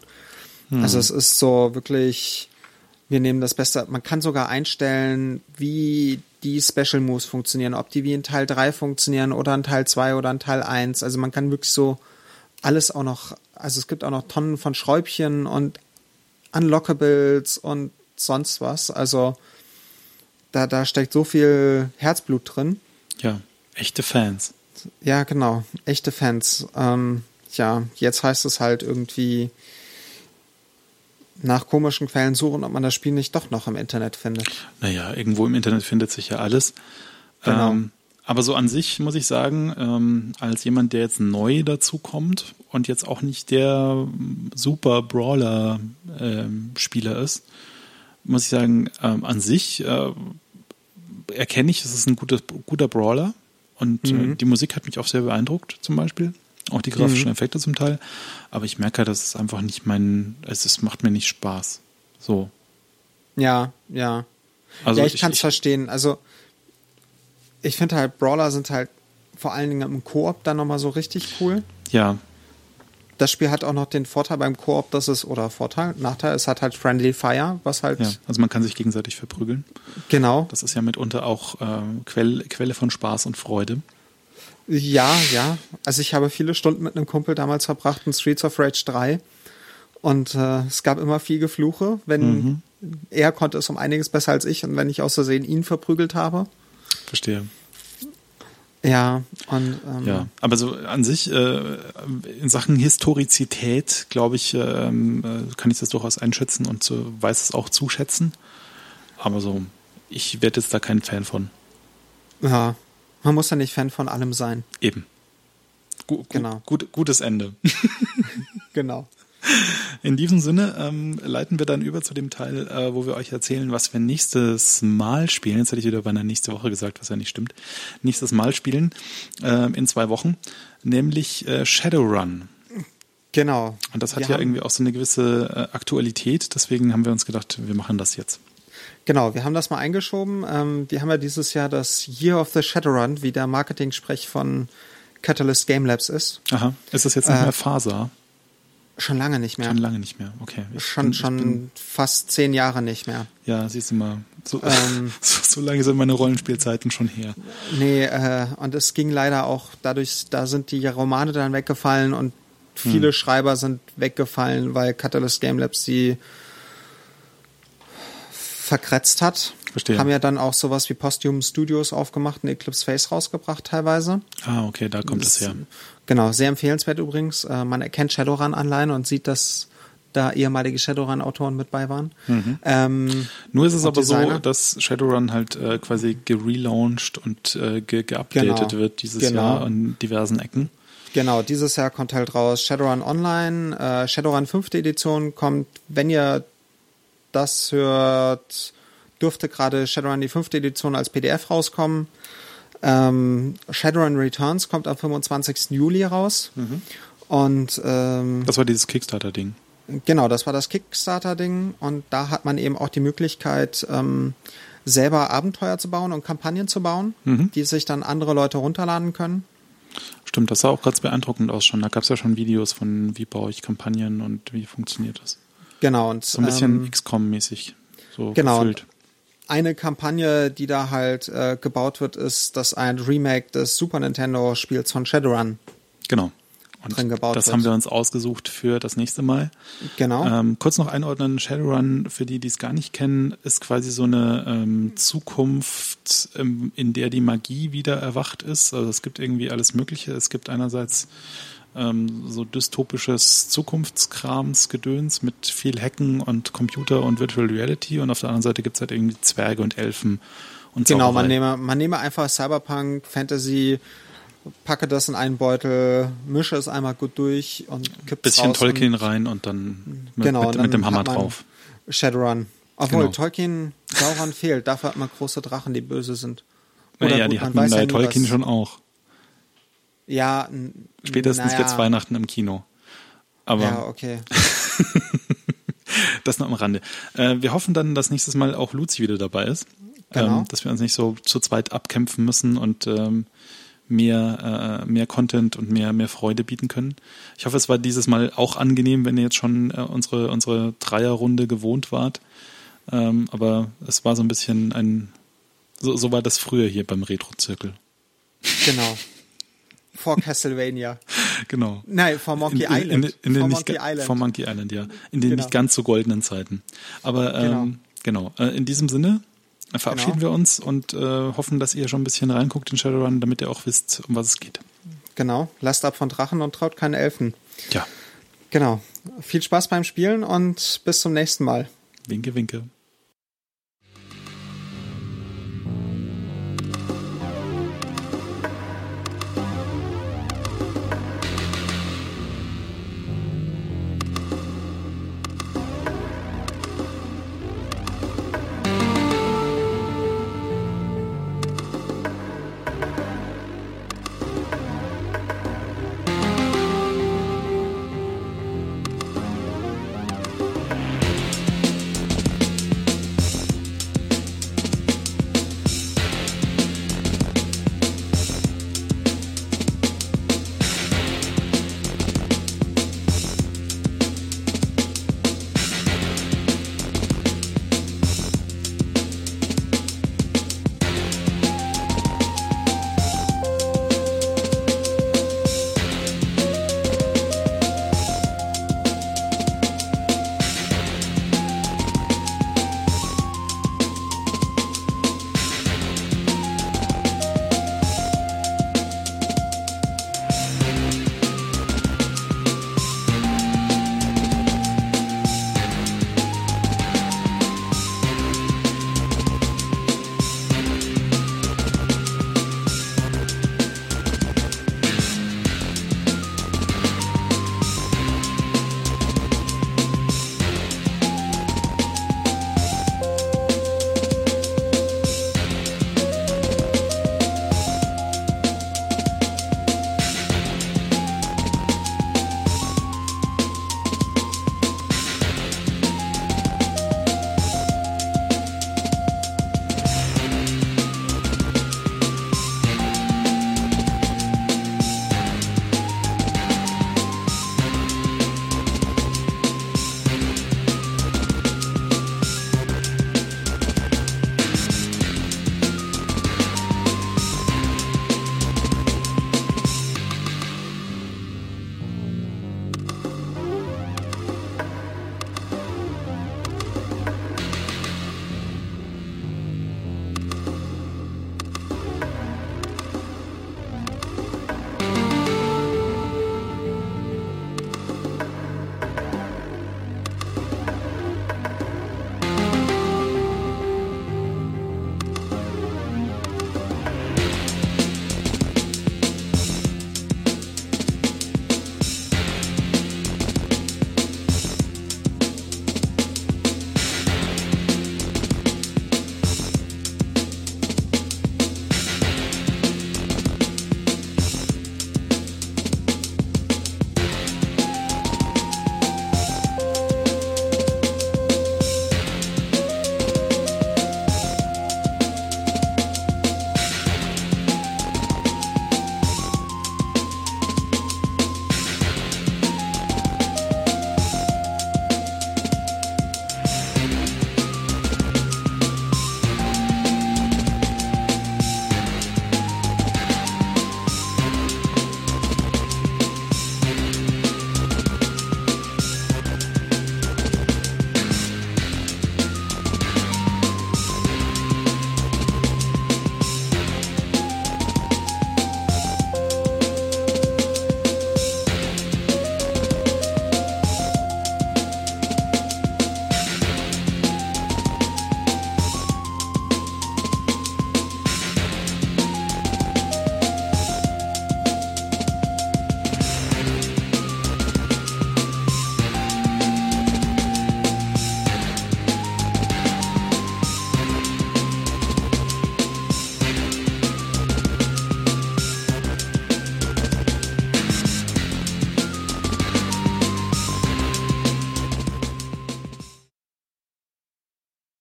Hm. Also es ist so wirklich, wir nehmen das Beste. Man kann sogar einstellen, wie die Special Moves funktionieren, ob die wie in Teil 3 funktionieren oder in Teil 2 oder in Teil 1. Also man kann wirklich so alles auch noch, also es gibt auch noch Tonnen von Schräubchen und Unlockables und sonst was. Also da, da steckt so viel Herzblut drin. Ja, echte Fans. Ja, genau, echte Fans. Ähm, ja, jetzt heißt es halt irgendwie nach komischen Quellen suchen, ob man das Spiel nicht doch noch im Internet findet. Naja, irgendwo im Internet findet sich ja alles. Genau. Ähm, aber so an sich muss ich sagen, ähm, als jemand, der jetzt neu dazu kommt und jetzt auch nicht der super Brawler-Spieler ähm, ist, muss ich sagen, ähm, an sich äh, erkenne ich, es ist ein guter, guter Brawler und äh, mhm. äh, die Musik hat mich auch sehr beeindruckt, zum Beispiel. Auch die grafischen mhm. Effekte zum Teil. Aber ich merke, dass es einfach nicht mein, es, es macht mir nicht Spaß. So. Ja, ja. Also ja, ich, ich kann es verstehen. Also, ich finde halt, Brawler sind halt vor allen Dingen im Koop dann nochmal so richtig cool. Ja, das Spiel hat auch noch den Vorteil beim Koop, dass es, oder Vorteil, Nachteil, es hat halt Friendly Fire, was halt. Ja, also man kann sich gegenseitig verprügeln. Genau. Das ist ja mitunter auch äh, Quell, Quelle von Spaß und Freude. Ja, ja. Also ich habe viele Stunden mit einem Kumpel damals verbracht in Streets of Rage 3. Und äh, es gab immer viel Gefluche, wenn mhm. er konnte es um einiges besser als ich und wenn ich aus Versehen ihn verprügelt habe. Verstehe. Ja, und ähm, ja, aber so an sich äh, in Sachen Historizität, glaube ich, ähm, äh, kann ich das durchaus einschätzen und so weiß es auch zuschätzen. Aber so, ich werde jetzt da kein Fan von. Ja, man muss ja nicht Fan von allem sein. Eben. Gu genau. Gut, gutes Ende. genau. In diesem Sinne ähm, leiten wir dann über zu dem Teil, äh, wo wir euch erzählen, was wir nächstes Mal spielen. Jetzt hätte ich wieder bei einer nächste Woche gesagt, was ja nicht stimmt. Nächstes Mal spielen äh, in zwei Wochen, nämlich äh, Shadowrun. Genau. Und das hat wir ja irgendwie auch so eine gewisse äh, Aktualität. Deswegen haben wir uns gedacht, wir machen das jetzt. Genau, wir haben das mal eingeschoben. Ähm, wir haben ja dieses Jahr das Year of the Shadowrun, wie der Marketing-Sprech von Catalyst Game Labs ist. Aha. Ist das jetzt nicht äh, mehr Faser? Schon lange nicht mehr. Schon lange nicht mehr, okay. Ich schon bin, schon bin, fast zehn Jahre nicht mehr. Ja, siehst du mal. So, ähm, so, so, lange sind meine Rollenspielzeiten schon her. Nee, äh, und es ging leider auch dadurch, da sind die Romane dann weggefallen und viele hm. Schreiber sind weggefallen, weil Catalyst Game Labs sie verkretzt hat. Verstehe. Haben ja dann auch sowas wie Posthum Studios aufgemacht und Eclipse Face rausgebracht teilweise. Ah, okay, da kommt es her. Genau, sehr empfehlenswert übrigens. Äh, man erkennt Shadowrun-Anleihen und sieht, dass da ehemalige Shadowrun-Autoren mit bei waren. Mhm. Ähm, Nur ist es aber Designer. so, dass Shadowrun halt äh, quasi gelauncht und äh, ge geupdatet genau. wird dieses genau. Jahr an diversen Ecken. Genau, dieses Jahr kommt halt raus Shadowrun Online. Äh, Shadowrun 5. Edition kommt, wenn ihr das hört, dürfte gerade Shadowrun die 5. Edition als PDF rauskommen. Ähm, Shadowrun Returns kommt am 25. Juli raus. Mhm. Und ähm, das war dieses Kickstarter-Ding. Genau, das war das Kickstarter-Ding. Und da hat man eben auch die Möglichkeit, ähm, selber Abenteuer zu bauen und Kampagnen zu bauen, mhm. die sich dann andere Leute runterladen können. Stimmt, das sah auch ganz beeindruckend aus schon. Da gab es ja schon Videos von, wie baue ich Kampagnen und wie funktioniert das. Genau. Und, so ein bisschen ähm, XCOM-mäßig. So genau. Gefüllt eine Kampagne, die da halt äh, gebaut wird, ist das ein Remake des Super Nintendo Spiels von Shadowrun. Genau. Und drin gebaut das wird. haben wir uns ausgesucht für das nächste Mal. Genau. Ähm, kurz noch einordnen, Shadowrun, für die, die es gar nicht kennen, ist quasi so eine ähm, Zukunft, ähm, in der die Magie wieder erwacht ist. Also es gibt irgendwie alles Mögliche. Es gibt einerseits ähm, so dystopisches Zukunftskramsgedöns mit viel Hacken und Computer und Virtual Reality und auf der anderen Seite gibt es halt irgendwie Zwerge und Elfen und Genau, Zauberei. man nehme, man nehme einfach Cyberpunk, Fantasy, packe das in einen Beutel, mische es einmal gut durch und kippe es bisschen Tolkien und, rein und dann mit, genau, mit, dann mit dem Hammer drauf. Shadowrun. Obwohl Genau. Tolkien Sauron fehlt, dafür hat man große Drachen, die böse sind. Naja, gut, die man hatten bei ja Tolkien was- schon auch. Ja, Spätestens naja. jetzt Weihnachten im Kino. Aber Ja, okay. das noch am Rande. Äh, wir hoffen dann, dass nächstes Mal auch Luzi wieder dabei ist. Genau. Ähm, dass wir uns nicht so zu zweit abkämpfen müssen und ähm, mehr, äh, mehr Content und mehr, mehr Freude bieten können. Ich hoffe, es war dieses Mal auch angenehm, wenn ihr jetzt schon äh, unsere, unsere Dreierrunde gewohnt wart. Ähm, aber es war so ein bisschen ein, so, so war das früher hier beim Retro-Zirkel. Genau. Vor Castlevania. Genau. Nein, vor Monkey in, in, Island. In, in den vor Monkey Island. Vor Monkey Island, ja. In den Genau. nicht ganz so goldenen Zeiten. Aber ähm, genau. Äh, in diesem Sinne äh, verabschieden Genau. wir uns und äh, hoffen, dass ihr schon ein bisschen reinguckt in Shadowrun, damit ihr auch wisst, um was es geht. Genau. Lasst ab von Drachen und traut keine Elfen. Ja, Genau. Viel Spaß beim Spielen und bis zum nächsten Mal. winke, winke.